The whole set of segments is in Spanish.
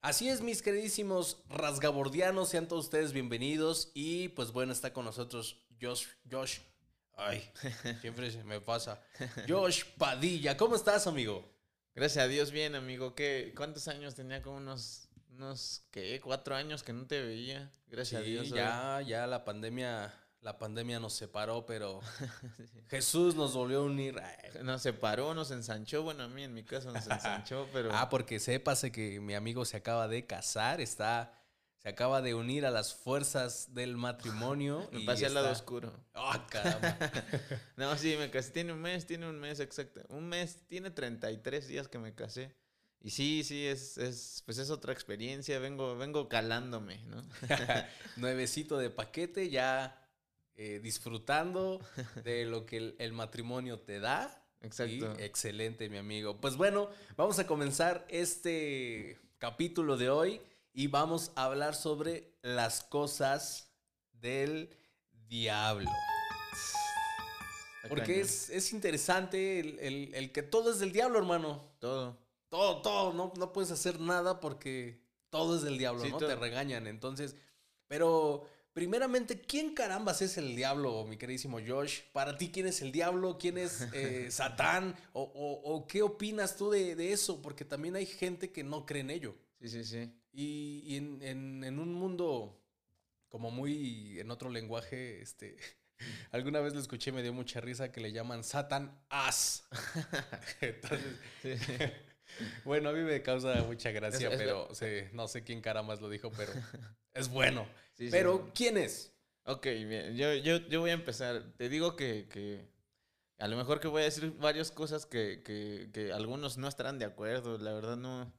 Así es, mis queridísimos rasgabordianos, sean todos ustedes bienvenidos. Y pues bueno, está con nosotros Josh, Josh. Ay, siempre se me pasa. Josh Padilla, ¿cómo estás, amigo? Gracias a Dios, bien, amigo. ¿Qué, ¿Cuántos años tenía? Como unos, unos, ¿qué? Cuatro años que no te veía. Gracias a Dios. Ya, ya la pandemia, la pandemia nos separó, pero Jesús nos volvió a unir. Nos separó, nos ensanchó. Bueno, a mí en mi caso nos ensanchó, pero. ah, porque sépase que mi amigo se acaba de casar, está se acaba de unir a las fuerzas del matrimonio. Me pasé al lado oscuro. ¡Ah, caramba! no, sí, me casé. Tiene un mes, tiene un mes exacto. Un mes, tiene 33 días que me casé. Y sí, sí, es, es, pues es otra experiencia. Vengo, vengo calándome, ¿no? Nuevecito de paquete, ya eh, disfrutando de lo que el, matrimonio te da. Exacto. excelente, mi amigo. Pues bueno, vamos a comenzar este capítulo de hoy y vamos a hablar sobre las cosas del diablo. Porque es, interesante el, que todo es del diablo, hermano. Todo. Todo, todo. No, no puedes hacer nada porque todo es del diablo, ¿no? Te regañan. Entonces, pero primeramente, ¿quién carambas es el diablo, mi queridísimo Josh? Para ti, ¿quién es el diablo? ¿Quién es eh, Satán? O, qué opinas tú de, de eso? Porque también hay gente que no cree en ello. Sí, sí, sí. Y, en, un mundo como muy en otro lenguaje, este, alguna vez lo escuché y me dio mucha risa que le llaman Satan As. Entonces, bueno, a mí me causa mucha gracia, pero no sé quién cara más lo dijo, pero es bueno. pero, ¿quién es? Ok, bien, yo, yo, voy a empezar. Te digo que, que, a lo mejor que voy a decir varias cosas que, que, que algunos no estarán de acuerdo, la verdad no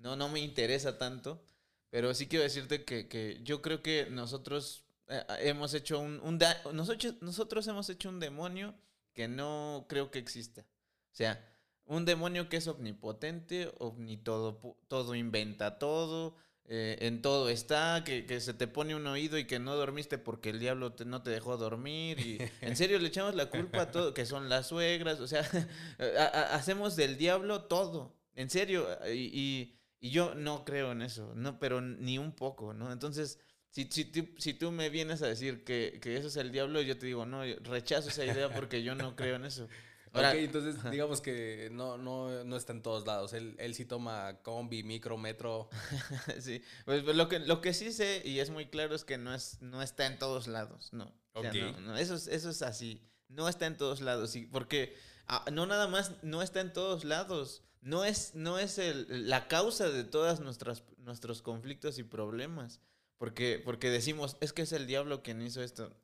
no, no me interesa tanto, pero sí quiero decirte que, yo creo que nosotros eh, hemos hecho un, nosotros, nosotros hemos hecho un demonio que no creo que exista. O sea, un demonio que es omnipotente, omni todo, inventa todo, eh, en todo está, que, se te pone un oído y que no dormiste porque el diablo no te dejó dormir. Y en serio le echamos la culpa a todo, que son las suegras, o sea, hacemos del diablo todo, en serio. y y yo no creo en eso, no, pero ni un poco, ¿no? Entonces, si, si, si tú me vienes a decir que, eso es el diablo, yo te digo, no, rechazo esa idea porque yo no creo en eso. Ok, entonces digamos que no, no, no está en todos lados. Él, él sí toma combi, micro, metro. sí, pues, pues lo que, lo que sí sé y es muy claro es que no, es, no está en todos lados, no. no, eso, es, eso es así, no está en todos lados, sí, porque ah, no nada más no está en todos lados no es, no es el, la causa de todos nuestros conflictos y problemas. Porque, porque decimos, es que es el diablo quien hizo esto.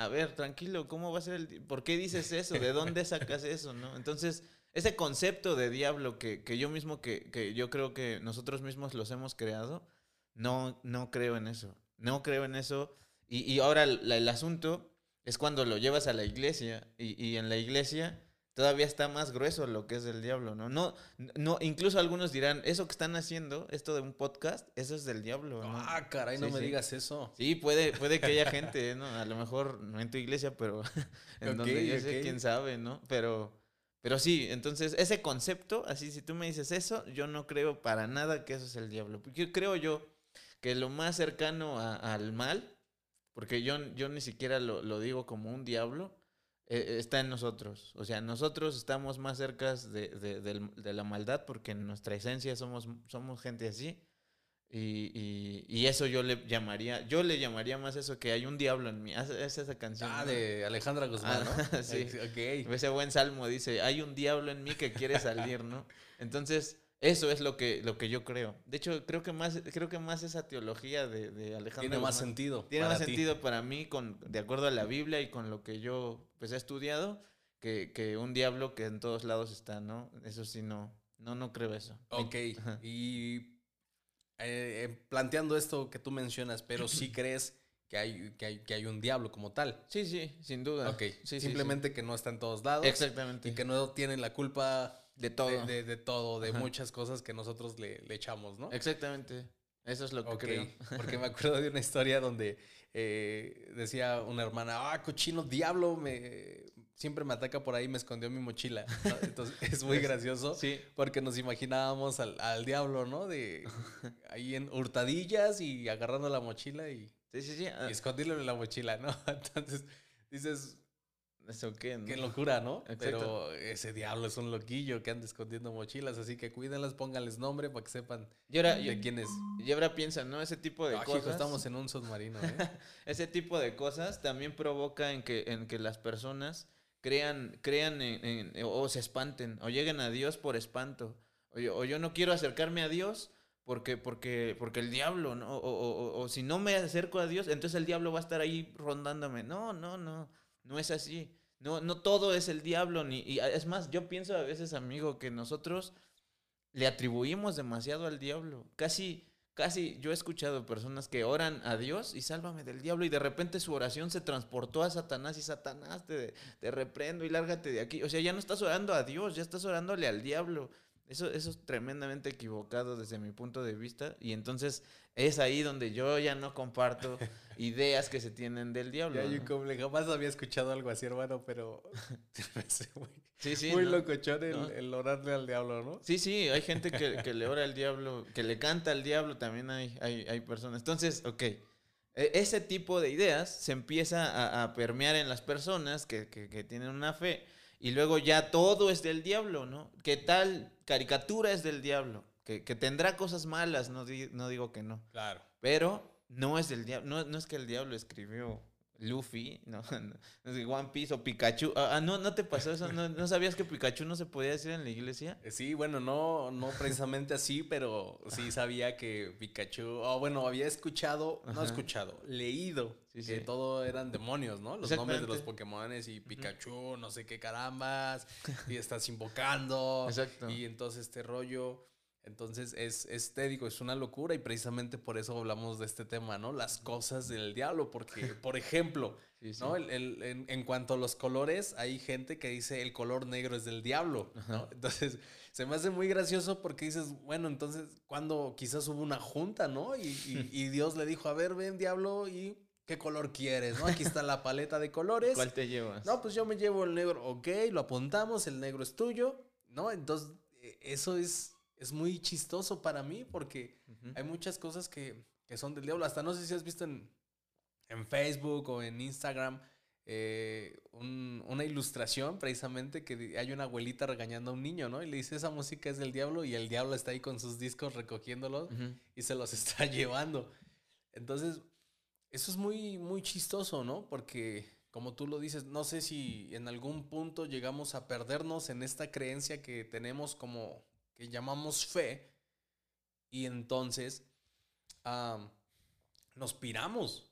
A ver, tranquilo, ¿cómo va a ser el ¿Por qué dices eso? ¿De dónde sacas eso? ¿No? Entonces, ese concepto de diablo que, que yo mismo, que, que, yo creo que nosotros mismos los hemos creado, no, no creo en eso. No creo en eso. Y, y ahora el, el, asunto es cuando lo llevas a la iglesia y, y en la iglesia todavía está más grueso lo que es el diablo, ¿no? No, no, incluso algunos dirán, eso que están haciendo, esto de un podcast, eso es del diablo. ¿no? Ah, caray, no me digas eso. Sí, puede, puede que haya gente, ¿no? A lo mejor no en tu iglesia, pero en donde yo sé, quién sabe, ¿no? Pero, pero sí, entonces, ese concepto, así, si tú me dices eso, yo no creo para nada que eso es el diablo. Porque creo yo que lo más cercano al mal, porque yo, yo ni siquiera lo, lo digo como un diablo, eh, está en nosotros. O sea, nosotros estamos más cerca de, la maldad porque en nuestra esencia somos, somos gente así. Y, y, eso yo le llamaría, yo le llamaría más eso que hay un diablo en mí. Es esa canción. Ah, de Alejandra Guzmán, ¿no? sí. Okay. Ese buen salmo dice, hay un diablo en mí que quiere salir, ¿no? Entonces, eso es lo que, lo que yo creo. De hecho, creo que más, creo que más esa teología de, de Alejandro. Tiene más sentido. Tiene más sentido para mí, con, de acuerdo a la Biblia y con lo que yo pues, he estudiado, que, que un diablo que en todos lados está, ¿no? Eso sí, no. No, no creo eso. Ok. Y eh, eh, planteando esto que tú mencionas, pero sí crees que hay, que hay, que hay un diablo como tal. Sí, sí, sin duda. Ok. Simplemente que no está en todos lados. Exactamente. Y que no tienen la culpa de todo. De, todo, de muchas cosas que nosotros le, echamos, ¿no? Exactamente. Eso es lo que creo. Porque me acuerdo de una historia donde eh, decía una hermana, ah, cochino diablo, me, siempre me ataca por ahí y me escondió mi mochila. Entonces es muy gracioso Sí. porque nos imaginábamos al, al diablo, ¿no? De ahí en hurtadillas y agarrando la mochila y, Sí, sí, sí. ah, y escondirlo en la mochila, ¿no? Entonces dices, ¿Eso qué? no? qué locura, ¿no? Exacto. Pero ese diablo es un loquillo que anda escondiendo mochilas, así que cuídenlas, pónganles nombre para que sepan Y ahora, de quién es. y ahora piensa, ¿no? Ese tipo de cosas. estamos en un submarino, ¿eh? Ese tipo de cosas también provoca en que, en que las personas crean, crean en- en- o se espanten, o lleguen a Dios por espanto. O yo, o yo no quiero acercarme a Dios porque, porque, porque el diablo, ¿no? O- o- o si no me acerco a Dios, entonces el diablo va a estar ahí rondándome. No, no, no, no es así. No, no todo es el diablo, ni, y es más, yo pienso a veces, amigo, que nosotros le atribuimos demasiado al diablo. Casi, casi yo he escuchado personas que oran a Dios y sálvame del diablo y de repente su oración se transportó a Satanás y Satanás te, te reprendo y lárgate de aquí. O sea, ya no estás orando a Dios, ya estás orándole al diablo. Eso, eso es tremendamente equivocado desde mi punto de vista y entonces es ahí donde yo ya no comparto ideas que se tienen del diablo. Ya ¿no? comple- Jamás había escuchado algo así, hermano, pero muy, Sí, sí. muy ¿no? locochón el, ¿No? el orarle al diablo, ¿no? Sí, sí, hay gente que, que le ora al diablo, que le canta al diablo, también hay, hay, hay personas. Entonces, ok, e- ese tipo de ideas se empieza a, a permear en las personas que, que- que tienen una fe y luego ya todo es del diablo, ¿no? ¿Qué tal caricatura es del diablo? Que, que tendrá cosas malas, no, di- no digo que no, Claro. pero no es del diablo, no, no es que el diablo escribió Luffy, no, no, One Piece o Pikachu. Ah, ah, no, no te pasó eso, no, no sabías que Pikachu no se podía decir en la iglesia. Eh, Sí, bueno, no, no precisamente así, pero sí sabía que Pikachu, o bueno, había escuchado, no escuchado, leído Sí, que sí. todo eran demonios, ¿no? Los nombres de los. Pokémones y Pikachu, no sé qué carambas, y estás invocando. Exacto. Y entonces este rollo. Entonces es, es, te digo, es una locura y precisamente por eso hablamos de este tema, ¿no? Las cosas del diablo, porque, por ejemplo, Sí, sí. ¿no? El- el- en, en cuanto a los colores, hay gente que dice el color negro es del diablo, ¿no? Entonces, se me hace muy gracioso porque dices, bueno, entonces, cuando quizás hubo una junta, ¿no? Y, y- y Dios le dijo, a ver, ven, diablo, ¿y qué color quieres, no? Aquí está la paleta de colores. ¿Cuál te llevas? No, pues yo me llevo el negro, ok, lo apuntamos, el negro es tuyo, ¿no? Entonces, eh, eso es, es muy chistoso para mí porque hay muchas cosas que, que son del diablo. Hasta no sé si has visto en, en Facebook o en Instagram eh, un- una ilustración precisamente que hay una abuelita regañando a un niño, ¿no? Y le dice, esa música es del diablo y el diablo está ahí con sus discos recogiéndolos y se los está llevando. Entonces, eso es muy, muy chistoso, ¿no? Porque, como tú lo dices, no sé si en algún punto llegamos a perdernos en esta creencia que tenemos como que llamamos fe y entonces nos piramos,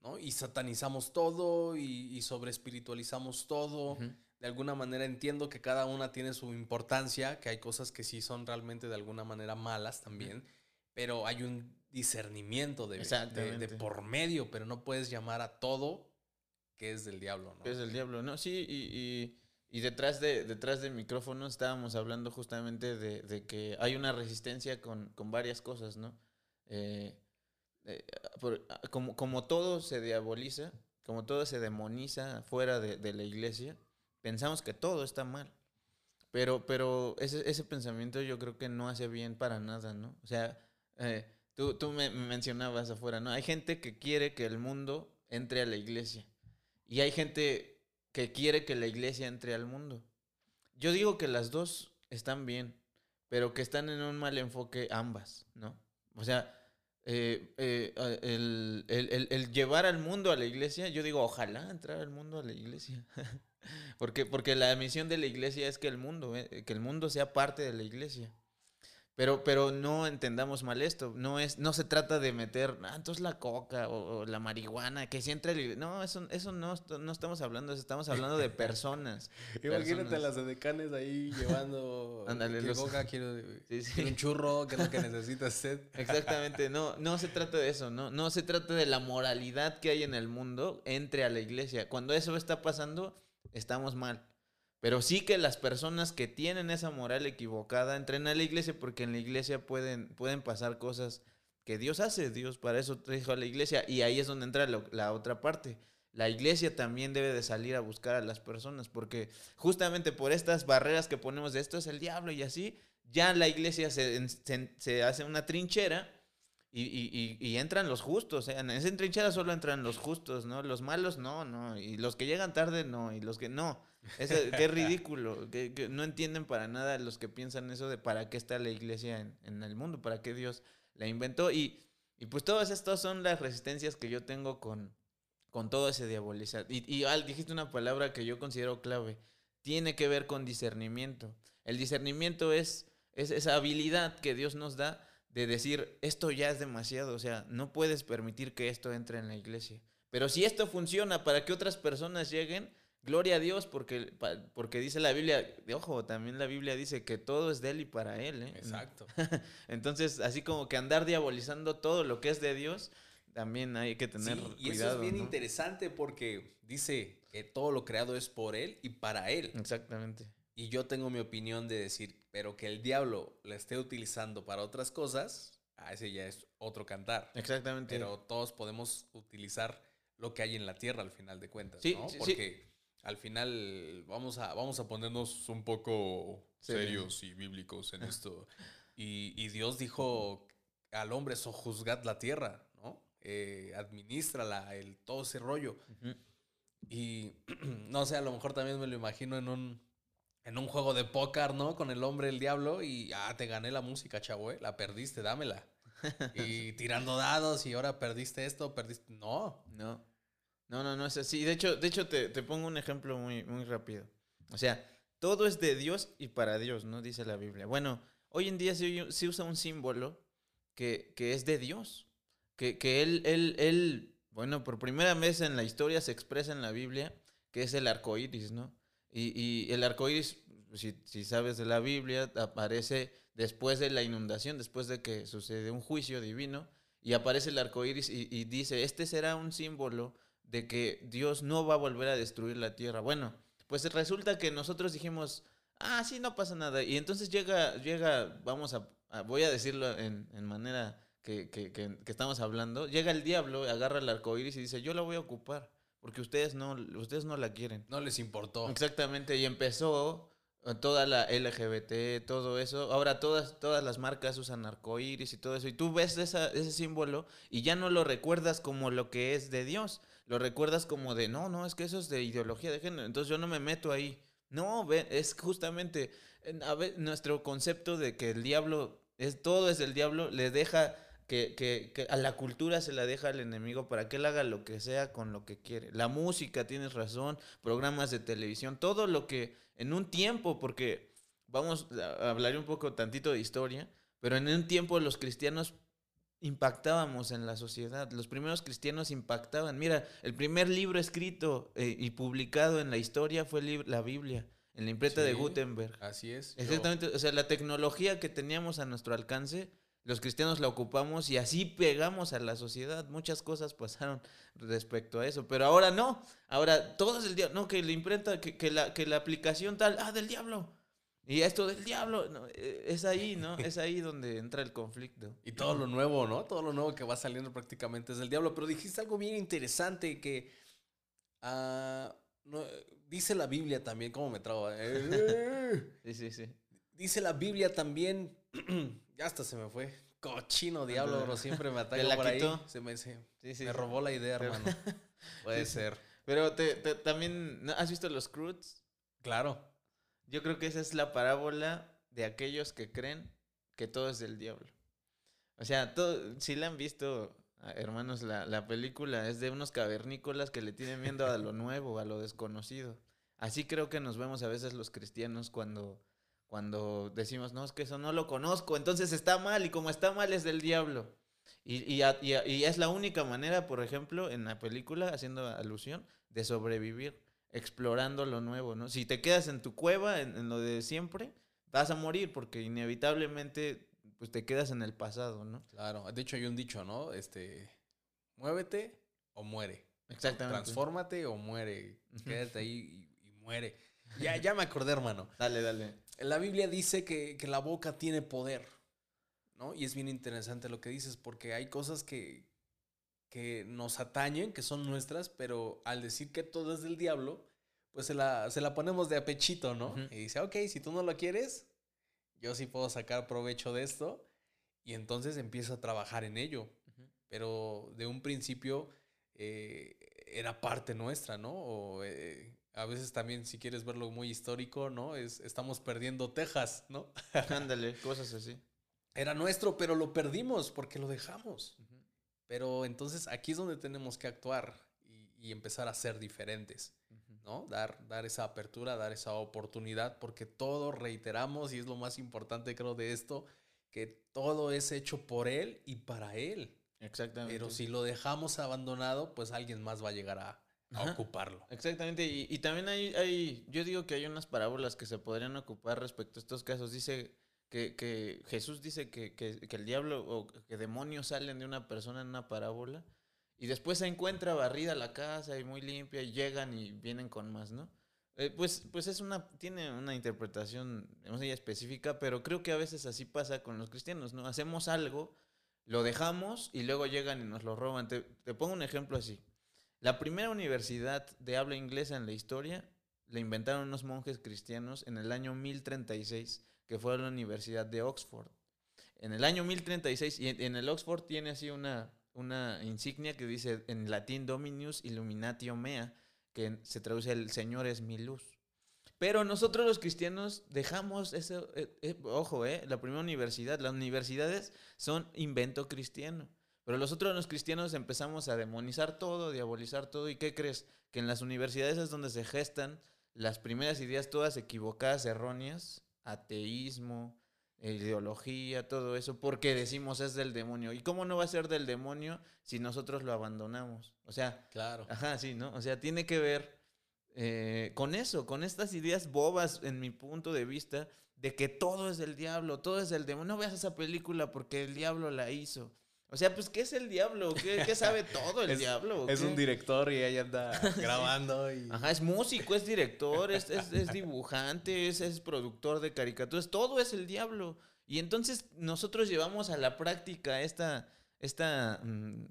¿no? Y satanizamos todo y, y sobre espiritualizamos todo. De alguna manera entiendo que cada una tiene su importancia, que hay cosas que sí son realmente de alguna manera malas también, pero hay un discernimiento de, de- por medio, pero no puedes llamar a todo que es del diablo, ¿no? Es del diablo, ¿no? Sí, y, y, y detrás de detrás del micrófono estábamos hablando justamente de, de que hay una resistencia con, con varias cosas, ¿no? Eh, eh, por- como, como todo se diaboliza, como todo se demoniza fuera de, de la iglesia, pensamos que todo está mal. Pero, pero ese, ese pensamiento yo creo que no hace bien para nada, ¿no? O sea, eh, tú, tú me mencionabas afuera, ¿no? Hay gente que quiere que el mundo entre a la iglesia. Y hay gente que quiere que la iglesia entre al mundo. Yo digo que las dos están bien, pero que están en un mal enfoque ambas, ¿no? O sea, eh, eh, el llevar al mundo a la iglesia, yo digo, ojalá entrar al mundo a la iglesia. porque, porque la misión de la iglesia es que el mundo, eh, que el mundo sea parte de la iglesia. Pero, pero no entendamos mal esto. No es, no se trata de meter, ah, entonces la coca o, o la marihuana, que si entra el- No, eso, eso no, no estamos hablando, estamos hablando de personas. Imagínate personas. las edecanes ahí llevando. Ándale, ¿qué los- coca? quiero, Sí, sí. quiero un churro, ¿qué es lo que necesitas usted? Exactamente, no, no se trata de eso, no, no se trata de la moralidad que hay en el mundo entre a la iglesia. Cuando eso está pasando, estamos mal. Pero sí que las personas que tienen esa moral equivocada entren a la iglesia porque en la iglesia pueden, pueden pasar cosas que Dios hace. Dios para eso trajo a la iglesia. Y ahí es donde entra la otra parte. la iglesia también debe de salir a buscar a las personas, porque justamente por estas barreras que ponemos de esto es el diablo y así, ya la iglesia se, se- hace una trinchera y, y- y- y entran los justos. ¿eh? En esa trinchera solo entran los justos, ¿no? Los malos no, no. Y los que llegan tarde no. Y los que no. Es, qué ridículo. Que, no entienden para nada los que piensan eso de para qué está la iglesia en, el mundo, para qué Dios la inventó. Y, y pues todas estas son las resistencias que yo tengo con, con todo ese diabolizar. Y, y Al, dijiste una palabra que yo considero clave. Tiene que ver con discernimiento. El discernimiento es, es esa habilidad que Dios nos da de decir, esto ya es demasiado, o sea, no puedes permitir que esto entre en la iglesia. Pero si esto funciona para que otras personas lleguen, gloria a Dios, porque, porque dice la Biblia, ojo, también la Biblia dice que todo es de Él y para Él. ¿eh? Exacto. Entonces, así como que andar diabolizando todo lo que es de Dios, también hay que tener Sí, y cuidado. eso es bien ¿no? interesante porque dice que todo lo creado es por él y para él. Exactamente. Y yo tengo mi opinión de decir, pero que el diablo la esté utilizando para otras cosas, a ese ya es otro cantar. Exactamente. Pero todos podemos utilizar lo que hay en la tierra al final de cuentas, Sí, ¿no? sí, sí. Porque al final vamos a, vamos a ponernos un poco Sí. serios y bíblicos en esto. Y, y Dios dijo al hombre, sojuzgad la tierra, ¿no? Eh, administrala, el, todo ese rollo. Y no sé, a lo mejor también me lo imagino en un, en un juego de póker, ¿no? Con el hombre, el diablo, y ah, te gané la música, chavo, ¿eh? La perdiste, dámela. Y tirando dados, y ahora perdiste esto, perdiste. No. No. No, no, no es así. De hecho, de hecho te, te pongo un ejemplo muy, muy rápido. O sea, todo es de Dios y para Dios, ¿no? Dice la Biblia. Bueno, hoy en día se, se usa un símbolo que, que es de Dios. Que, que él, él, él, bueno, por primera vez en la historia se expresa en la Biblia, que es el arco iris, ¿no? Y, y el arco iris, si, si sabes de la Biblia, aparece después de la inundación, después de que sucede un juicio divino, y aparece el arco iris y dice: Este será un símbolo de que Dios no va a volver a destruir la tierra. Bueno, pues resulta que nosotros dijimos, ah, sí, no pasa nada. Y entonces llega, llega, vamos a, a- voy a decirlo en, en manera que, que- que- que estamos hablando, llega el diablo, agarra el arco iris y dice, yo la voy a ocupar, porque ustedes no, ustedes no la quieren. No les importó. Exactamente, y empezó toda la LGBT, todo eso. Ahora todas, todas las marcas usan arcoíris y todo eso. Y tú ves ese símbolo y ya no lo recuerdas como lo que es de Dios. Lo recuerdas como de, no, no, es que eso es de ideología de género. Entonces yo no me meto ahí. No, es justamente en- a ver, nuestro concepto de que el diablo, es todo es del diablo, le deja que, que- que a la cultura se la deja al enemigo para que él haga lo que sea con lo que quiere. La música, tienes razón, programas de televisión, todo lo que en un tiempo, porque vamos a hablar un poco tantito de historia, pero en un tiempo los cristianos impactábamos en la sociedad. Los primeros cristianos impactaban. Mira, el primer libro escrito eh, y publicado en la historia fue la Biblia, en la imprenta de. Gutenberg. Así es. Yo- Exactamente, o sea, la tecnología que teníamos a nuestro alcance, los cristianos la ocupamos y así pegamos a la sociedad. Muchas cosas pasaron respecto a eso, pero ahora no. Ahora todo es el diablo. No, que la imprenta, que, que la, que la aplicación tal, ah, del diablo. Y esto del diablo, no, eh, es ahí, ¿no? Es ahí donde entra el conflicto. Y todo lo nuevo, ¿no? Todo lo nuevo que va saliendo prácticamente es del diablo. Pero dijiste algo bien interesante que ah, no, dice la Biblia también. ¿Cómo me traba? Eh, Sí, sí, sí. dice la Biblia también. ya hasta se me fue. Cochino diablo, bro. Siempre me ataca por ahí. Se me, se- Sí, sí, me robó la idea, hermano. Puede ser. Pero te, te- también. ¿has visto los Croods? Claro. Yo creo que esa es la parábola de aquellos que creen que todo es del diablo. O sea, todo, si la han visto, ah, hermanos, la, la película es de unos cavernícolas que le tienen miedo a lo nuevo, a lo desconocido. Así creo que nos vemos a veces los cristianos cuando, cuando decimos, no, es que eso no lo conozco, entonces está mal y como está mal es del diablo. Y, y, a- y a- y es la única manera, por ejemplo, en la película, haciendo alusión, de sobrevivir, explorando lo nuevo, ¿no? Si te quedas en tu cueva, en, en lo de siempre, vas a morir porque inevitablemente pues te quedas en el pasado, ¿no? Claro. De hecho, hay un dicho, ¿no? Este. Muévete o muere. Exactamente. Transfórmate o muere. Quédate ahí y, y muere. Ya, ya me acordé, hermano. Dale, dale. La Biblia dice que, que la boca tiene poder, ¿no? Y es bien interesante lo que dices, porque hay cosas que, que nos atañen, que son nuestras, pero al decir que todo es del diablo, pues se la, se la ponemos de apechito, ¿no? Y dice, ok, si tú no lo quieres, yo sí puedo sacar provecho de esto. Y entonces empieza a trabajar en ello. Pero de un principio eh, era parte nuestra, ¿no? O eh, a veces también, si quieres verlo muy histórico, ¿no? Es, estamos perdiendo Texas, ¿no? Ándale, cosas así. Era nuestro, pero lo perdimos porque lo dejamos. Pero entonces aquí es donde tenemos que actuar y, empezar a ser diferentes, ¿no? Dar, dar esa apertura, dar esa oportunidad, porque todo reiteramos, y es lo más importante creo de esto, que todo es hecho por Él y para Él. Exactamente. Pero si lo dejamos abandonado, pues alguien más va a llegar a, ocuparlo. Exactamente. Y, también hay, hay, yo digo que hay unas parábolas que se podrían ocupar respecto a estos casos. Dice que, Jesús dice que, el diablo o que demonios salen de una persona en una parábola y después se encuentra barrida la casa y muy limpia y llegan y vienen con más, ¿no? Eh, pues, pues es una, tiene una interpretación muy específica, pero creo que a veces así pasa con los cristianos, ¿no? Hacemos algo, lo dejamos y luego llegan y nos lo roban. Te, te pongo un ejemplo así. La primera universidad de habla inglesa en la historia la inventaron unos monjes cristianos en el año 1036 que fue la Universidad de Oxford. En el año 1036, y en el Oxford tiene así una, una insignia que dice en latín Dominus Illuminatio Mea, que se traduce el Señor es mi luz. Pero nosotros los cristianos dejamos ese, eh, eh, ojo, eh, la primera universidad, las universidades son invento cristiano. Pero nosotros los cristianos empezamos a demonizar todo, diabolizar todo. ¿Y qué crees? Que en las universidades es donde se gestan las primeras ideas todas equivocadas, erróneas, ateísmo, ideología, todo eso, porque decimos es del demonio. ¿Y cómo no va a ser del demonio si nosotros lo abandonamos? O sea, claro. Ajá, sí, ¿no? O sea, tiene que ver eh, con eso, con estas ideas bobas, en mi punto de vista, de que todo es del diablo, todo es del demonio. No veas esa película porque el diablo la hizo. O sea, pues, ¿qué es el diablo? ¿Qué, sabe todo el diablo? Es un director y ahí anda grabando. Y... Ajá, es músico, es director, es, es, dibujante, es, es, productor de caricaturas, todo es el diablo. Y entonces nosotros llevamos a la práctica esta, esta mm,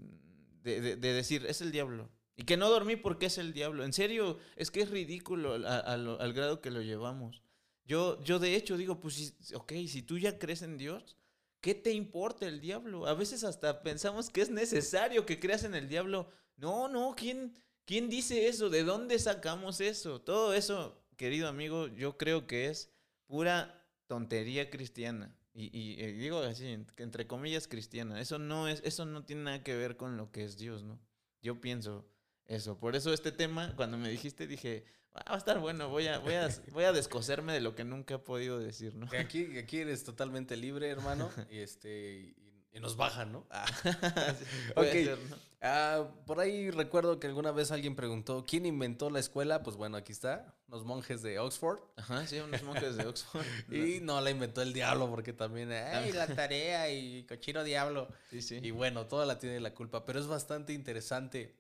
de, decir, es el diablo. Y que no dormí porque es el diablo. En serio, es que es ridículo al grado que lo llevamos. Yo, yo de hecho digo, pues, ok, si tú ya crees en Dios, ¿Qué te importa el diablo? A veces hasta pensamos que es necesario que creas en el diablo. No, no, ¿quién, quién dice eso? ¿De dónde sacamos eso? Todo eso, querido amigo, yo creo que es pura tontería cristiana. Y, eh, digo así, entre comillas cristiana. Eso no es, eso no tiene nada que ver con lo que es Dios, ¿no? Yo pienso eso. Por eso este tema, cuando me dijiste, dije, va a estar bueno, voy a, voy a, voy a descoserme de lo que nunca he podido decir, ¿no? Aquí, aquí eres totalmente libre, hermano, y este, y, nos bajan, ¿no? Ah. ah. por ahí recuerdo que alguna vez alguien preguntó, ¿quién inventó la escuela? Pues bueno, aquí está, unos monjes de Oxford. Ajá, sí, unos monjes de Oxford. y no la inventó el diablo, porque también, ¡ay, la tarea y cochino diablo! Sí, sí. Y bueno, toda la tiene la culpa, pero es bastante interesante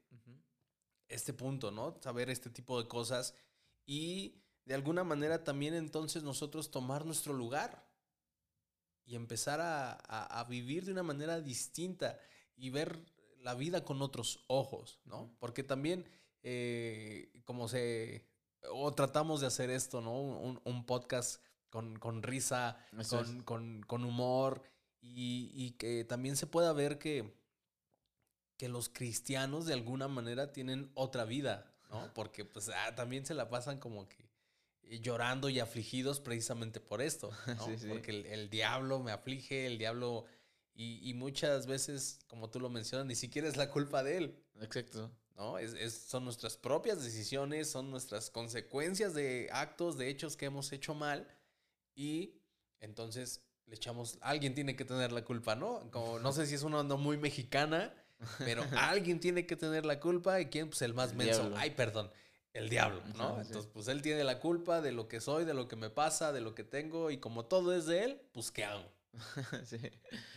este punto, ¿no? Saber este tipo de cosas y de alguna manera también entonces nosotros tomar nuestro lugar y empezar a, vivir de una manera distinta y ver la vida con otros ojos, ¿no? Porque también, eh, como se, o tratamos de hacer esto, ¿no? Un, podcast con, risa, con, humor y, y, que también se pueda ver que, que los cristianos de alguna manera tienen otra vida, ¿no? Porque pues ah, también se la pasan como que eh, llorando y afligidos precisamente por esto, ¿no? Porque el, diablo me aflige, el diablo... Y, muchas veces, como tú lo mencionas, ni siquiera es la culpa de él. Exacto. ¿no? Es, es, son nuestras propias decisiones, son nuestras consecuencias de actos, de hechos que hemos hecho mal. Y entonces le echamos, alguien tiene que tener la culpa, ¿no? Como, no sé si es una onda muy mexicana, pero alguien tiene que tener la culpa y quién, pues el más menso. Ay, perdón, el diablo, ¿no? Entonces, pues él tiene la culpa de lo que soy, de lo que me pasa, de lo que tengo y como todo es de él, pues ¿qué hago? sí.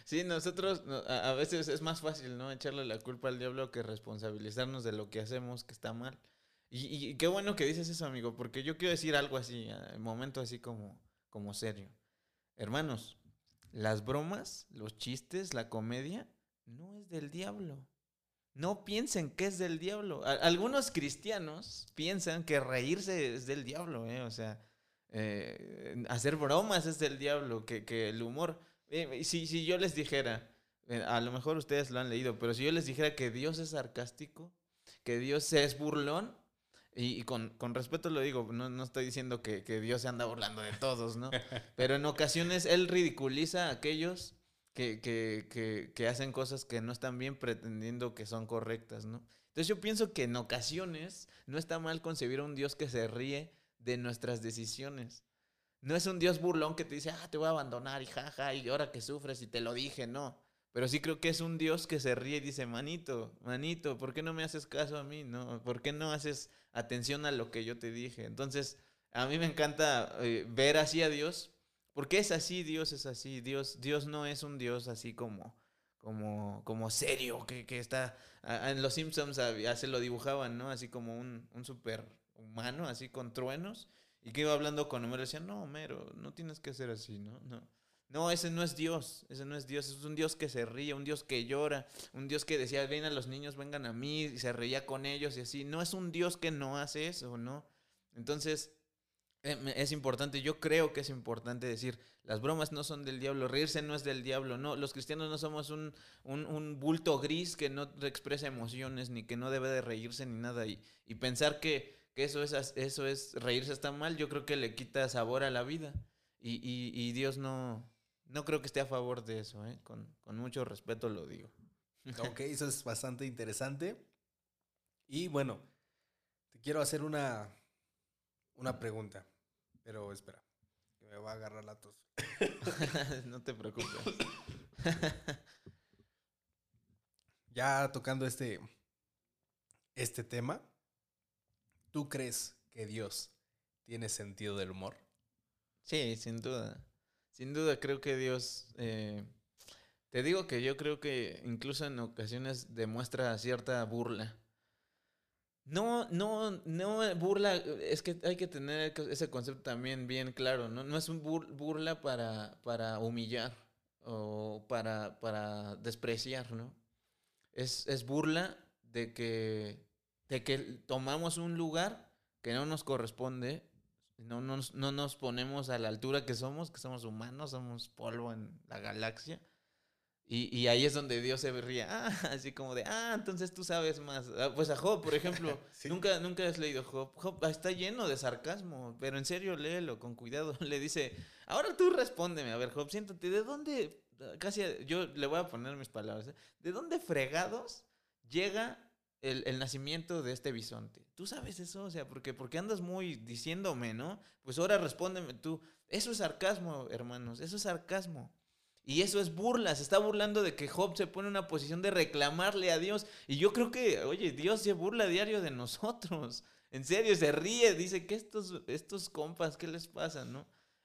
sí, nosotros a veces es más fácil, ¿no? Echarle la culpa al diablo que responsabilizarnos de lo que hacemos que está mal. Y, y qué bueno que dices eso, amigo, porque yo quiero decir algo así, en momento así como, como serio. Hermanos, las bromas, los chistes, la comedia, no es del diablo. no piensen que es del diablo. algunos cristianos piensan que reírse es del diablo, ¿eh? o sea, eh, hacer bromas es del diablo, que, el humor... Eh, si, si yo les dijera, eh, a lo mejor ustedes lo han leído, pero si yo les dijera que Dios es sarcástico, que Dios es burlón, y, con, respeto lo digo, no, estoy diciendo que, Dios se anda burlando de todos, ¿no? Pero en ocasiones Él ridiculiza a aquellos que, que, que, hacen cosas que no están bien pretendiendo que son correctas, ¿no? Entonces yo pienso que en ocasiones no está mal concebir a un Dios que se ríe de nuestras decisiones. No es un Dios burlón que te dice, ah, te voy a abandonar y jaja, y ahora que sufres y te lo dije, no. Pero sí creo que es un Dios que se ríe y dice, manito, manito, ¿por qué no me haces caso a mí? No, ¿por qué no haces atención a lo que yo te dije? Entonces, a mí me encanta eh, ver así a Dios, porque es así, Dios es así. Dios, Dios no es un Dios así como, como, como serio, que, está. en Los Simpsons ya se lo dibujaban, ¿no? Así como un, un super humano, así con truenos. Y que iba hablando con Homero y decía, no, Homero, no tienes que ser así, ¿no? No. No, ese no es Dios, ese no es Dios, es un Dios que se ríe, un Dios que llora, un Dios que decía, ven a los niños, vengan a mí, y se reía con ellos y así. No es un Dios que no hace eso, ¿no? Entonces, es importante, yo creo que es importante decir, las bromas no son del diablo, reírse no es del diablo, no, los cristianos no somos un, un, bulto gris que no expresa emociones, ni que no debe de reírse ni nada, y, y pensar que, que, eso, es, eso es, reírse está mal, yo creo que le quita sabor a la vida, y, y, y Dios no, no creo que esté a favor de eso, ¿eh? con, mucho respeto lo digo. Ok, eso es bastante interesante. Y bueno, te quiero hacer una, una pregunta, pero espera, que me va a agarrar la tos. no te preocupes. ya tocando este, este tema, ¿tú crees que Dios tiene sentido del humor? Sí, sin duda. Sin duda creo que Dios, eh, te digo que yo creo que incluso en ocasiones demuestra cierta burla. No, no, no burla, es que hay que tener ese concepto también bien claro, ¿no? No es un burla para, para humillar o para, para despreciar, ¿no? Es, es burla de que, de que tomamos un lugar que no nos corresponde no nos, no nos ponemos a la altura que somos, que somos humanos, somos polvo en la galaxia. Y, y ahí es donde Dios se ríe. Ah, así como de, ah, entonces tú sabes más. Ah, pues a Job, por ejemplo, nunca, nunca has leído Job. Job está lleno de sarcasmo, pero en serio léelo con cuidado. Le dice, ahora tú respóndeme, a ver, Job, siéntate, ¿de dónde? Casi yo le voy a poner mis palabras. ¿eh? ¿De dónde fregados llega el, nacimiento de este bisonte. ¿Tú sabes eso? O sea, porque, porque andas muy diciéndome, ¿no? Pues ahora respóndeme tú. Eso es sarcasmo, hermanos, eso es sarcasmo. Y eso es burla, se está burlando de que Job se pone en una posición de reclamarle a Dios. Y yo creo que, oye, Dios se burla diario de nosotros. En serio, se ríe, dice que estos, estos compas, ¿qué les pasa, no?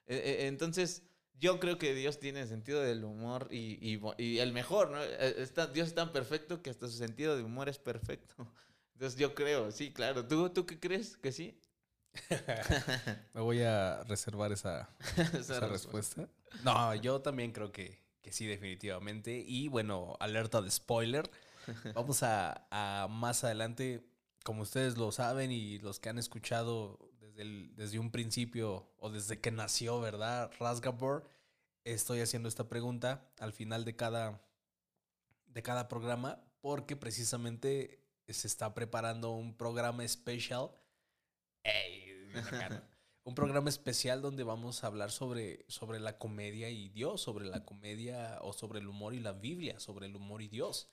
Eh, eh, entonces, yo creo que Dios tiene sentido del humor y, el mejor, ¿no? Eh, está, Dios es tan perfecto que hasta su sentido de humor es perfecto. Entonces yo creo, sí, claro. ¿Tú, tú qué crees? ¿Que sí? Me voy a reservar esa, respuesta. No, yo también creo que, sí, definitivamente. Y bueno, alerta de spoiler. Vamos a, a, más adelante, como ustedes lo saben y los que han escuchado desde, un principio o desde que nació, ¿verdad? Rasgabor, estoy haciendo esta pregunta al final de cada, de cada programa porque precisamente se está preparando un programa especial. un programa especial donde vamos a hablar sobre, sobre la comedia y Dios, sobre la comedia o sobre el humor y la Biblia, sobre el humor y Dios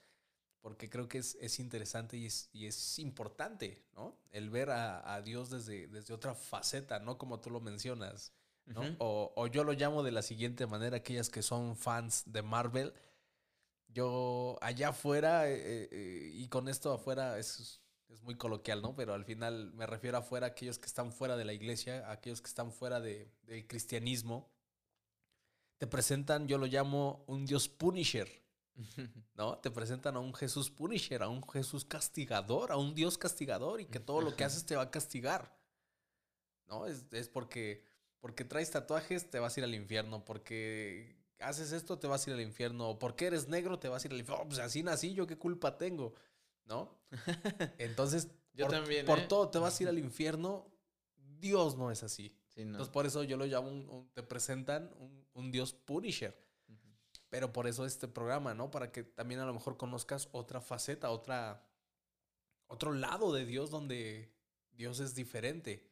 porque creo que es, interesante y es, y es, importante, ¿no? El ver a, Dios desde, desde, otra faceta, ¿no? Como tú lo mencionas, ¿no? o, yo lo llamo de la siguiente manera, aquellas que son fans de Marvel, yo allá afuera, eh, eh, eh, y con esto afuera es, es, muy coloquial, ¿no? Pero al final me refiero afuera a aquellos que están fuera de la iglesia, a aquellos que están fuera de, del cristianismo, te presentan, yo lo llamo un Dios Punisher. ¿No? Te presentan a un Jesús Punisher, a un Jesús castigador, a un Dios castigador y que todo lo que haces te va a castigar. ¿No? Es, porque, porque traes tatuajes, te vas a ir al infierno. Porque haces esto, te vas a ir al infierno. O porque eres negro, te vas a ir al infierno. Oh, pues así nací, yo qué culpa tengo. ¿No? Entonces, Yo por, también, por ¿eh? todo te vas a ir al infierno. Dios no es así. Sí, no. Entonces, por eso yo lo llamo, un- un- te presentan un, un Dios Punisher. Pero por eso este programa, ¿no? Para que también a lo mejor conozcas otra faceta, otra, otro lado de Dios donde Dios es diferente.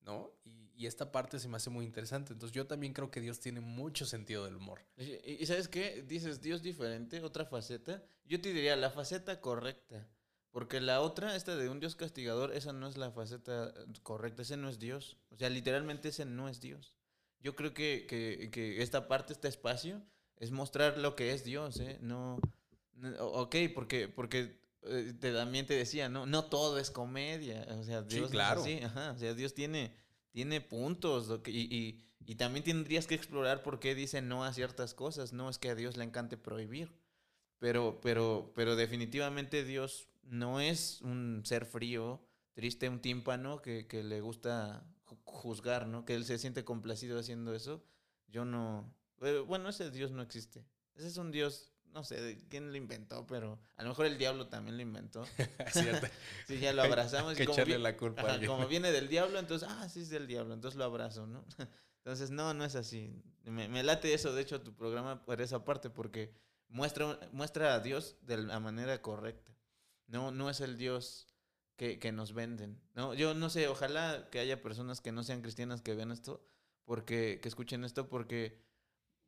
¿no? Y, y esta parte se me hace muy interesante. Entonces yo también creo que Dios tiene mucho sentido del humor. Y, y- ¿sabes qué? Dices Dios diferente, otra faceta. Yo te diría la faceta correcta. Porque la otra, esta de un Dios castigador, esa no es la faceta eh, correcta, ese no es Dios. O sea, literalmente ese no es Dios. Yo creo que, que- que esta parte, este espacio, es mostrar lo que es Dios, ¿eh? No, no- ok, porque, porque eh, te, también te decía, ¿no? No todo es comedia. O sea, Sí, Dios es claro. así, ajá, o sea, Dios tiene, tiene puntos y, y- también tendrías que explorar por qué dice no a ciertas cosas. No es que a Dios le encante prohibir. Pero, pero, pero definitivamente Dios no es un ser frío, triste, un tímpano que, que le gusta ju- juzgar, ¿no? Que él se siente complacido haciendo eso. Yo no... eh, Bueno, ese Dios no existe. Ese es un Dios, no sé de quién lo inventó, pero a lo mejor el diablo también lo inventó. ¿Cierto? Sí, ya lo abrazamos. que y como echarle vi- la culpa a Ajá, alguien. como viene del diablo, entonces, ah, sí es del diablo, entonces lo abrazo, ¿no? Entonces, no, no es así. Me, me late eso, de hecho, tu programa por esa parte, porque muestra, muestra a Dios de la manera correcta. No, no es el Dios que, que nos venden. No, yo no sé, ojalá que haya personas que no sean cristianas que vean esto, porque, que escuchen esto, porque,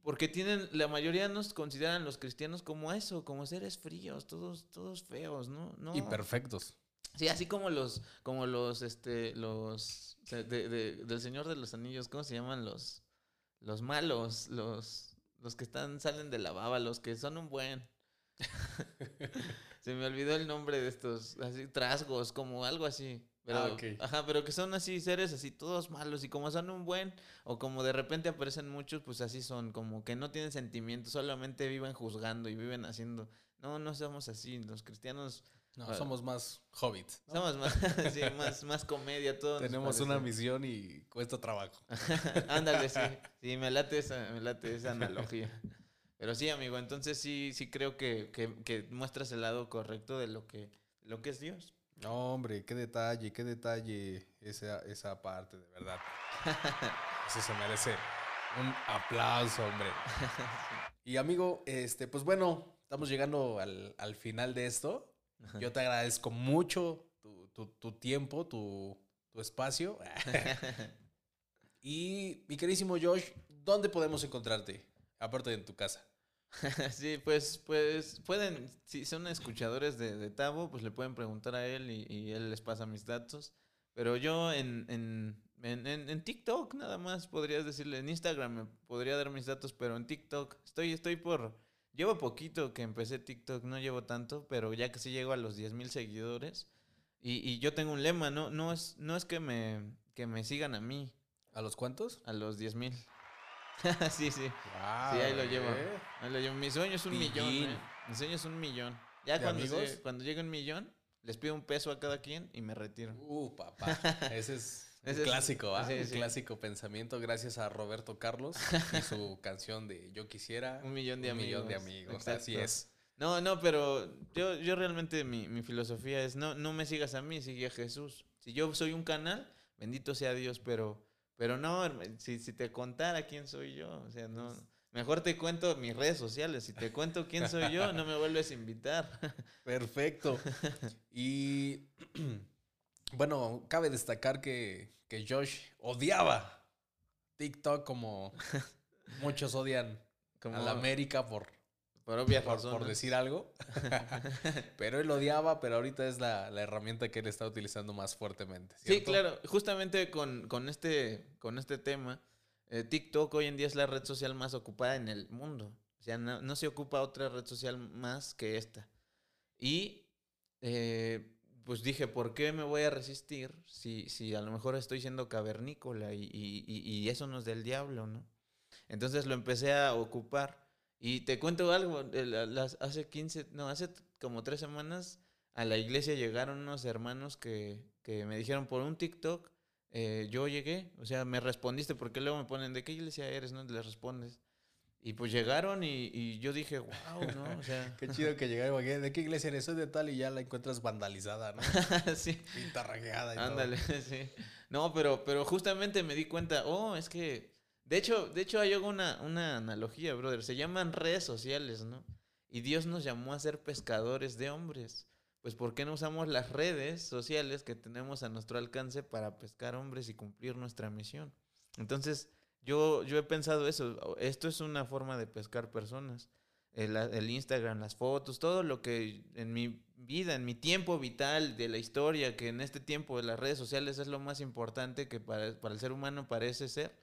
porque tienen, la mayoría nos consideran los cristianos como eso, como seres fríos, todos, todos feos, ¿no? no Y perfectos. Sí, así como los, como los, este, los, de, de- de- del Señor de los Anillos, ¿cómo se llaman los, los malos, los, los que están, salen de la baba, los que son un buen. se me olvidó el nombre de estos, así, trasgos, como algo así. Pero, Ah, ok. Ajá, pero que son así seres así todos malos y como son un buen o como de repente aparecen muchos, pues así son, como que no tienen sentimientos, solamente viven juzgando y viven haciendo. No, no somos así, los cristianos No, Bueno. somos más hobbits. ¿no? somos más, sí, más, más comedia, todo. Tenemos una misión y cuesta trabajo. Ándale, sí. Sí, me late esa, me late esa analogía. Pero sí, amigo, entonces sí, sí creo que, que, que muestras el lado correcto de lo que, lo que es Dios. No, hombre, qué detalle, qué detalle esa, esa parte, de verdad. Eso se merece un aplauso, hombre. Y amigo, este, pues bueno, estamos llegando al, al final de esto. Yo te agradezco mucho tu, tu- tu tiempo, tu, tu espacio. y mi queridísimo Josh, ¿dónde podemos encontrarte? Aparte de en tu casa. Sí, pues, pues pueden, si son escuchadores de, de Tavo, pues le pueden preguntar a él y, y él les pasa mis datos. Pero yo en, en, en, en- en TikTok nada más podrías decirle, en Instagram me podría dar mis datos, pero en TikTok estoy, estoy por, llevo poquito que empecé TikTok, no llevo tanto, pero ya que sí llego a los 10 mil seguidores. Y, y yo tengo un lema, no, no es, no es que me, que me sigan a mí, ¿A los cuantos? a los 10 mil. sí, sí. Wow, Sí, ahí lo llevo. eh. Ahí lo llevo. Mi sueño es un millón. Eh. Mi sueño es un millón. Ya ¿De cuando, amigos? se- cuando llegue un millón, les pido un peso a cada quien y me retiro. Uh, papá. Ese es un Ese es- clásico, ¿ah? sí, un sí. clásico pensamiento gracias a Roberto Carlos y su canción de Yo quisiera Un millón de un millón de amigos. amigos. Así es. No, no, pero yo, yo realmente mi, mi filosofía es no, no me sigas a mí, sigue a Jesús. Si yo soy un canal, bendito sea Dios, pero, pero no, si, si te contara quién soy yo, o sea, no. Mejor te cuento mis redes sociales. Si te cuento quién soy yo, no me vuelves a invitar. Perfecto. Y bueno, cabe destacar que, que Josh odiaba TikTok como muchos odian Como a la América por, por obvias por, razones. por decir algo. pero él odiaba, pero ahorita es la, la herramienta que él está utilizando más fuertemente. Sí, claro. Justamente con, con este, con este tema, eh, TikTok hoy en día es la red social más ocupada en el mundo. O sea, no, no se ocupa otra red social más que esta. Y eh, pues dije, ¿por qué me voy a resistir si, si a lo mejor estoy siendo cavernícola y, y- y- y eso no es del diablo, ¿no? Entonces lo empecé a ocupar. Y te cuento algo, las- hace 15, no, hace como tres semanas a la iglesia llegaron unos hermanos que, que me dijeron por un TikTok, eh, yo llegué, o sea, me respondiste, porque luego me ponen, ¿de qué iglesia eres? No les respondes. Y pues llegaron y, y yo dije, wow, ¿no? O sea, Qué chido que llegaron. ¿De qué iglesia eres? Soy de tal y ya la encuentras vandalizada, ¿no? sí. Pinta rajeada y todo. Ándale, sí. No, pero, pero justamente me di cuenta, oh, es que, de hecho, de hecho hay una, una analogía, brother, se llaman redes sociales, ¿no? Y Dios nos llamó a ser pescadores de hombres. Pues ¿por qué no usamos las redes sociales que tenemos a nuestro alcance para pescar hombres y cumplir nuestra misión? Entonces, yo, yo he pensado eso, esto es una forma de pescar personas. El, el Instagram, las fotos, todo lo que en mi vida, en mi tiempo vital de la historia, que en este tiempo de las redes sociales es lo más importante que para, para el ser humano parece ser.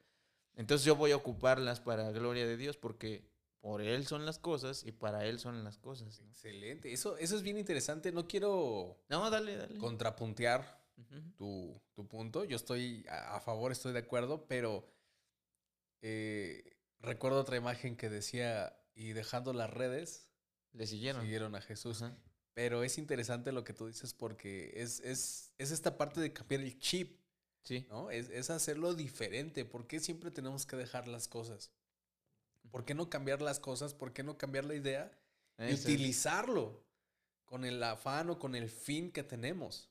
Entonces yo voy a ocuparlas para gloria de Dios porque por Él son las cosas y para Él son las cosas. ¿no? Excelente. Eso, eso es bien interesante. No quiero No, dale, dale. contrapuntear Ujú. tu, tu punto. Yo estoy a, favor, estoy de acuerdo, pero eh, recuerdo otra imagen que decía, y dejando las redes, Le siguieron. siguieron a Jesús. Pero es interesante lo que tú dices porque es, es, es esta parte de cambiar el chip, Sí. ¿no? Es, es hacerlo diferente. ¿Por qué siempre tenemos que dejar las cosas? ¿Por qué no cambiar las cosas? ¿Por qué no cambiar la idea? y utilizarlo con el afán o con el fin que tenemos.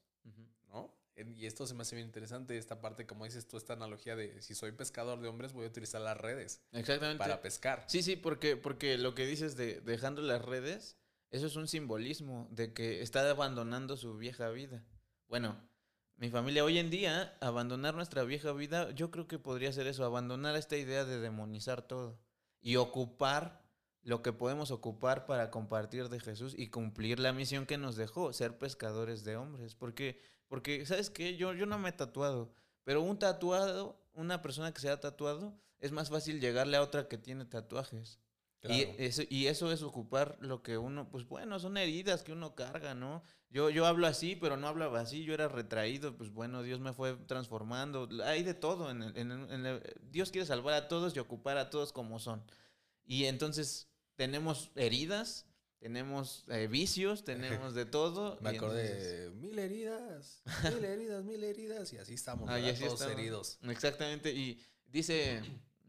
¿no? Y esto se me hace bien interesante, esta parte, como dices tú, esta analogía de si soy pescador de hombres, voy a utilizar las redes Exactamente. para pescar. Sí, sí, porque, porque lo que dices de dejando las redes, eso es un simbolismo de que está abandonando su vieja vida. Bueno, mi familia hoy en día, abandonar nuestra vieja vida, yo creo que podría ser eso, abandonar esta idea de demonizar todo y ocupar lo que podemos ocupar para compartir de Jesús y cumplir la misión que nos dejó, ser pescadores de hombres. Porque, porque ¿sabes qué? Yo, yo no me he tatuado, pero un tatuado, una persona que se ha tatuado, es más fácil llegarle a otra que tiene tatuajes. Y, eso, y eso es ocupar lo que uno, pues bueno, son heridas que uno carga, ¿no? Yo, yo hablo así, pero no hablaba así, yo era retraído, pues bueno, Dios me fue transformando. Hay de todo, en el- en el- en el- Dios quiere salvar a todos y ocupar a todos como son. Y entonces tenemos heridas, tenemos eh, vicios, tenemos de todo. Me acordé entonces- mil heridas, mil heridas, mil heridas, y así estamos, Ah, y todos estamos. heridos. Exactamente, y dice,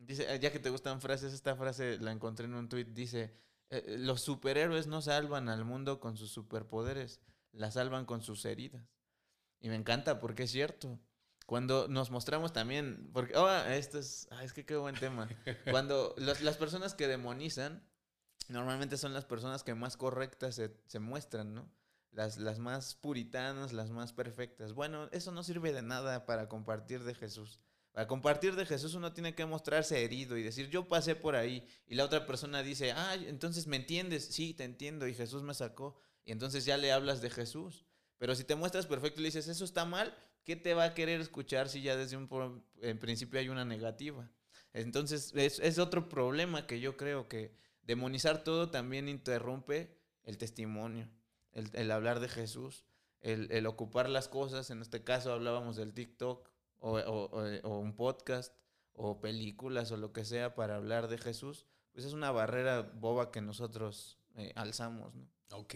dice, ya que te gustan frases, esta frase la encontré en un tuit, dice, eh, eh, los superhéroes no salvan al mundo con sus superpoderes, la salvan con sus heridas. Y me encanta porque es cierto. Cuando nos mostramos también, porque, oh, esto es, ah, es que qué buen tema. Cuando las, las personas que demonizan, normalmente son las personas que más correctas se, se muestran, ¿no? Las, las más puritanas, las más perfectas. Bueno, eso no sirve de nada para compartir de Jesús. Para compartir de Jesús uno tiene que mostrarse herido y decir, yo pasé por ahí. Y la otra persona dice, ah, entonces me entiendes. Sí, te entiendo y Jesús me sacó. Y entonces ya le hablas de Jesús. Pero si te muestras perfecto y le dices, eso está mal, ¿qué te va a querer escuchar si ya desde un en principio hay una negativa? Entonces es, es otro problema que yo creo que demonizar todo también interrumpe el testimonio, el, el hablar de Jesús, el, el ocupar las cosas. En este caso hablábamos del TikTok o, o- un podcast o películas o lo que sea para hablar de Jesús. Pues es una barrera boba que nosotros eh, alzamos, ¿no? Ok,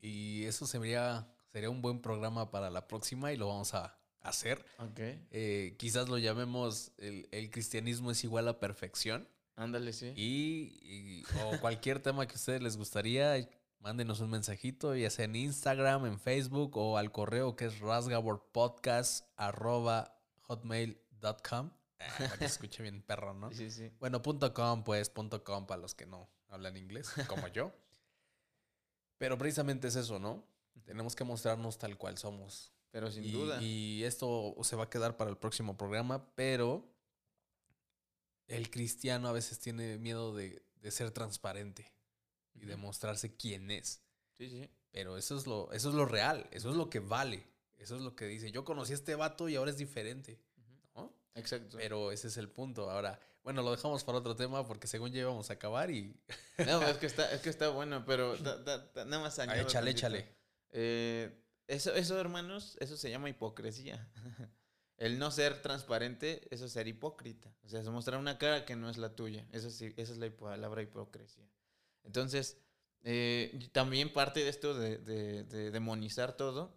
y- eso sería, sería un buen programa para la próxima y lo vamos a hacer. Ok. Eh, quizás lo llamemos el, el cristianismo es igual a perfección. Ándale, sí. Y, y- o cualquier tema que a ustedes les gustaría, mándenos un mensajito, ya sea en Instagram, en Facebook o al correo que es rasgaborpodcast.hotmail.com. Eh, para que se escuche bien perro, ¿no? Sí, sí. Bueno, punto .com, pues, punto .com para los que no hablan inglés, como yo. Pero precisamente es eso, ¿no? Tenemos que mostrarnos tal cual somos. Pero sin y, duda. y esto se va a quedar para el próximo programa, pero el cristiano a veces tiene miedo de, de ser transparente y de mostrarse quién es. Sí, sí. Pero eso es lo, eso es lo real, eso es lo que vale. Eso es lo que dice. Yo conocí a este vato y ahora es diferente. ¿no? Exacto. Pero ese es el punto. Ahora, bueno, lo dejamos para otro tema porque según ya íbamos a acabar y. No, es que está, es que está bueno, pero da- da- da- nada más añado échale, échale. Eh, eso, eso, hermanos, eso se llama hipocresía. El no ser transparente, eso es ser hipócrita. O sea, es mostrar una cara que no es la tuya. Eso sí, esa es la palabra hipocresía. Entonces, eh, también parte de esto de, de- de demonizar todo.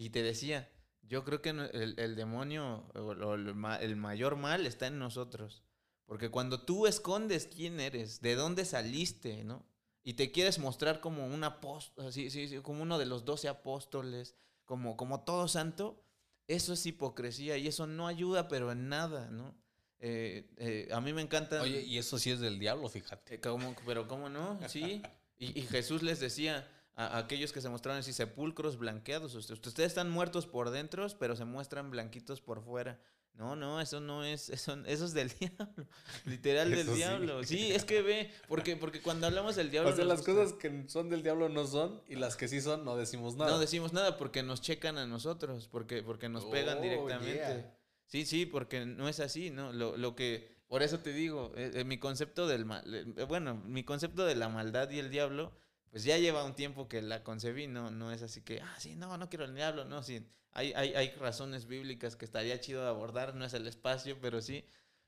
Y te decía, yo creo que el, el demonio, o el, el mayor mal está en nosotros. Porque cuando tú escondes quién eres, de dónde saliste, ¿no? Y te quieres mostrar como un apóstol, sí, sí, sí, como uno de los doce apóstoles, como, como todo santo, eso es hipocresía y eso no ayuda, pero en nada, ¿no? Eh, eh, a mí me encanta. Oye, y eso sí es del diablo, fíjate. Eh, ¿cómo- pero ¿cómo no? Sí. Y, y Jesús les decía a, aquellos que se mostraban así sepulcros blanqueados. Ustedes, ustedes están muertos por dentro, pero se muestran blanquitos por fuera. No, no, eso no es, eso, eso es del diablo. Literal del sí. diablo. Sí, es que ve, porque, porque cuando hablamos del diablo. O sea, las gusta- cosas que son del diablo no son y las que sí son no decimos nada. No decimos nada porque nos checan a nosotros, porque, porque nos pegan Oh, directamente. yeah. Sí, sí, porque no es así, ¿no? Lo, lo que, por eso te digo, eh, eh, mi concepto del mal, eh, bueno, mi concepto de la maldad y el diablo, pues ya lleva un tiempo que la concebí, no, no es así que, ah, sí, no, no quiero el diablo, no, sí, hay, hay, hay razones bíblicas que estaría chido abordar, no es el espacio, pero sí.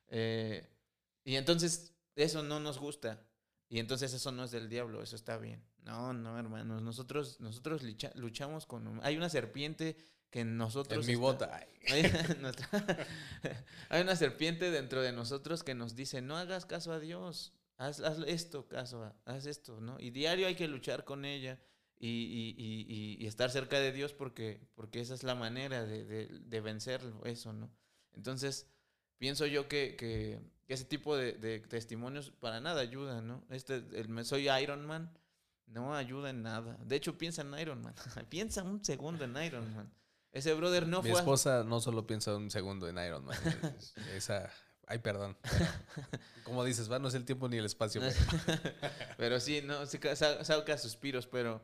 eh, y entonces eso no nos gusta. Y entonces eso no es del diablo, eso está bien. No, no, hermanos, nosotros, nosotros lucha- luchamos con... un- Hay una serpiente que nosotros... En mi está- bota. Ay. hay, nuestra- hay una serpiente dentro de nosotros que nos dice, no hagas caso a Dios, haz, haz esto, caso, haz esto, ¿no? Y diario hay que luchar con ella y, y- y- estar cerca de Dios porque, porque esa es la manera de, de, de vencer eso, ¿no? Entonces, pienso yo que, que- que ese tipo de, de testimonios para nada ayudan, ¿no? Este, el, soy Iron Man, no ayuda en nada. De hecho, piensa en Iron Man. piensa un segundo en Iron Man. Ese brother no Mi fue... a- esposa no solo piensa un segundo en Iron Man. es- Esa. Ay, perdón. como dices, va, no es el tiempo ni el espacio. pero sí, no, sa- saca suspiros, pero,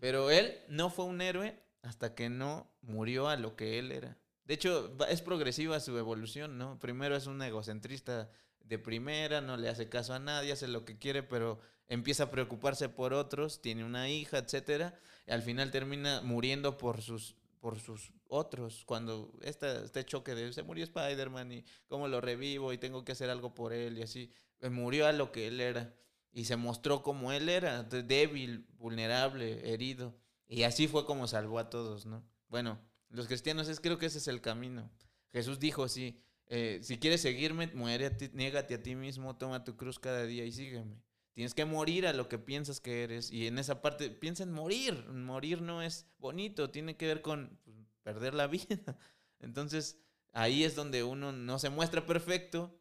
pero él no fue un héroe hasta que no murió a lo que él era. De hecho, es progresiva su evolución, ¿no? Primero es un egocentrista de primera, no le hace caso a nadie, hace lo que quiere, pero empieza a preocuparse por otros, tiene una hija, etcétera, y al final termina muriendo por sus por sus otros, cuando esta, este choque de se murió Spider-Man y cómo lo revivo y tengo que hacer algo por él y así, murió a lo que él era y se mostró como él era, débil, vulnerable, herido, y así fue como salvó a todos, ¿no? Bueno, los cristianos es creo que ese es el camino. Jesús dijo, sí, eh, si quieres seguirme, muere a ti, niégate a ti mismo, toma tu cruz cada día y sígueme. Tienes que morir a lo que piensas que eres. Y en esa parte, piensa en morir. Morir no es bonito, tiene que ver con pues, perder la vida. Entonces, ahí es donde uno no se muestra perfecto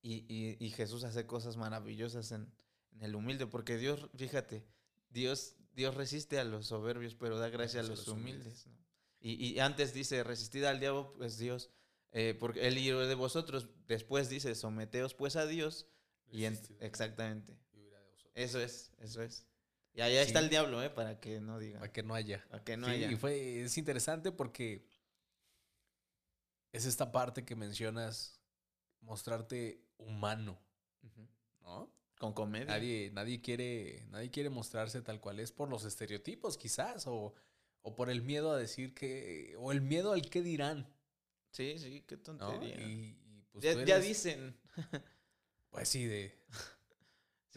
y, y- y Jesús hace cosas maravillosas en, en el humilde. Porque Dios, fíjate, Dios, Dios resiste a los soberbios, pero da gracia a Gracias a los humildes. ¿no? Y, y antes dice, resistid al diablo, pues Dios, eh, porque él libre de vosotros. Después dice, someteos pues a Dios. Y en- exactamente. Y. Eso es, eso es. Y allá está el diablo, ¿eh? Para que no diga. Para que no haya. Para que no Sí, haya. y fue, es interesante porque es esta parte que mencionas, mostrarte humano. ¿no? Con comedia. Nadie, nadie, quiere, nadie quiere mostrarse tal cual es por los estereotipos, quizás, o, o por el miedo a decir que, o el miedo al que dirán, Sí, sí, qué ¿no? tontería. Y, y, pues ya, dicen. Pues sí, de,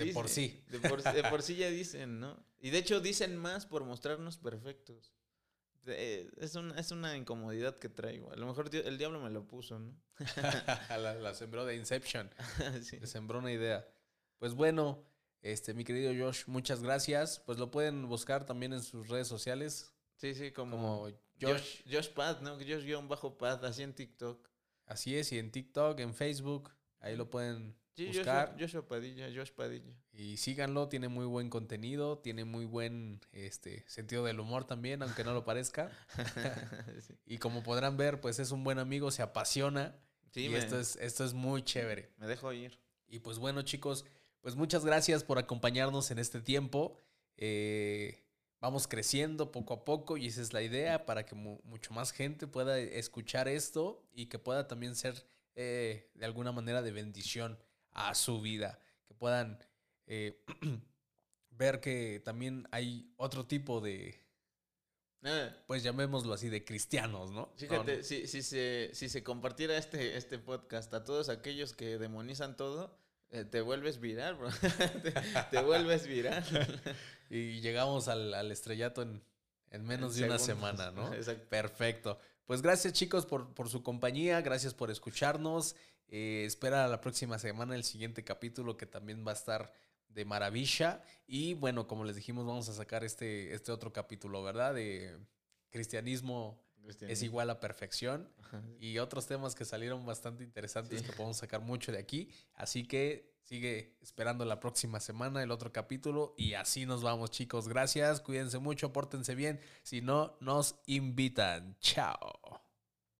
de por sí. De por, de por sí ya dicen, ¿no? Y de hecho dicen más por mostrarnos perfectos. Es una, es una incomodidad que traigo. A lo mejor el diablo me lo puso, ¿no? la, la sembró de Inception. Sí. Le sembró una idea. Pues bueno, este, mi querido Josh, muchas gracias. Pues lo pueden buscar también en sus redes sociales, Sí, sí, como, como Josh, Josh. Josh Pad, ¿no? Josh-Pad, así en TikTok. Así es, y en TikTok, en Facebook, ahí lo pueden Sí, buscar. Joshua, Joshua Padilla, Josh Padilla. Y síganlo, tiene muy buen contenido, tiene muy buen este, sentido del humor también, aunque no lo parezca. sí, Y como podrán ver, pues es un buen amigo, se apasiona. Sí, y me, esto, es, esto es muy chévere. me dejo ir. Y pues bueno, chicos, pues muchas gracias por acompañarnos en este tiempo. Eh, vamos creciendo poco a poco y esa es la idea para que mu- mucho más gente pueda escuchar esto y que pueda también ser eh, de alguna manera de bendición a su vida. Que puedan eh, ver que también hay otro tipo de, Ah, pues llamémoslo así, de cristianos, ¿no? Fíjate, si, si, se, si se compartiera este, este podcast a todos aquellos que demonizan todo, eh, te vuelves viral, bro. te, te vuelves viral. Y llegamos al, al estrellato en, en menos En de una semana, ¿no? Exacto. Perfecto. Pues gracias chicos por, por su compañía, gracias por escucharnos. Eh, espera la próxima semana el siguiente capítulo que también va a estar de maravilla. Y bueno, como les dijimos, vamos a sacar este, este otro capítulo, ¿verdad? De cristianismo es igual a perfección. Y otros temas que salieron bastante interesantes que podemos sacar mucho de aquí. Así que sigue esperando la próxima semana el otro capítulo. Y así nos vamos, chicos. Gracias, cuídense mucho, pórtense bien. Si no, nos invitan. Chao.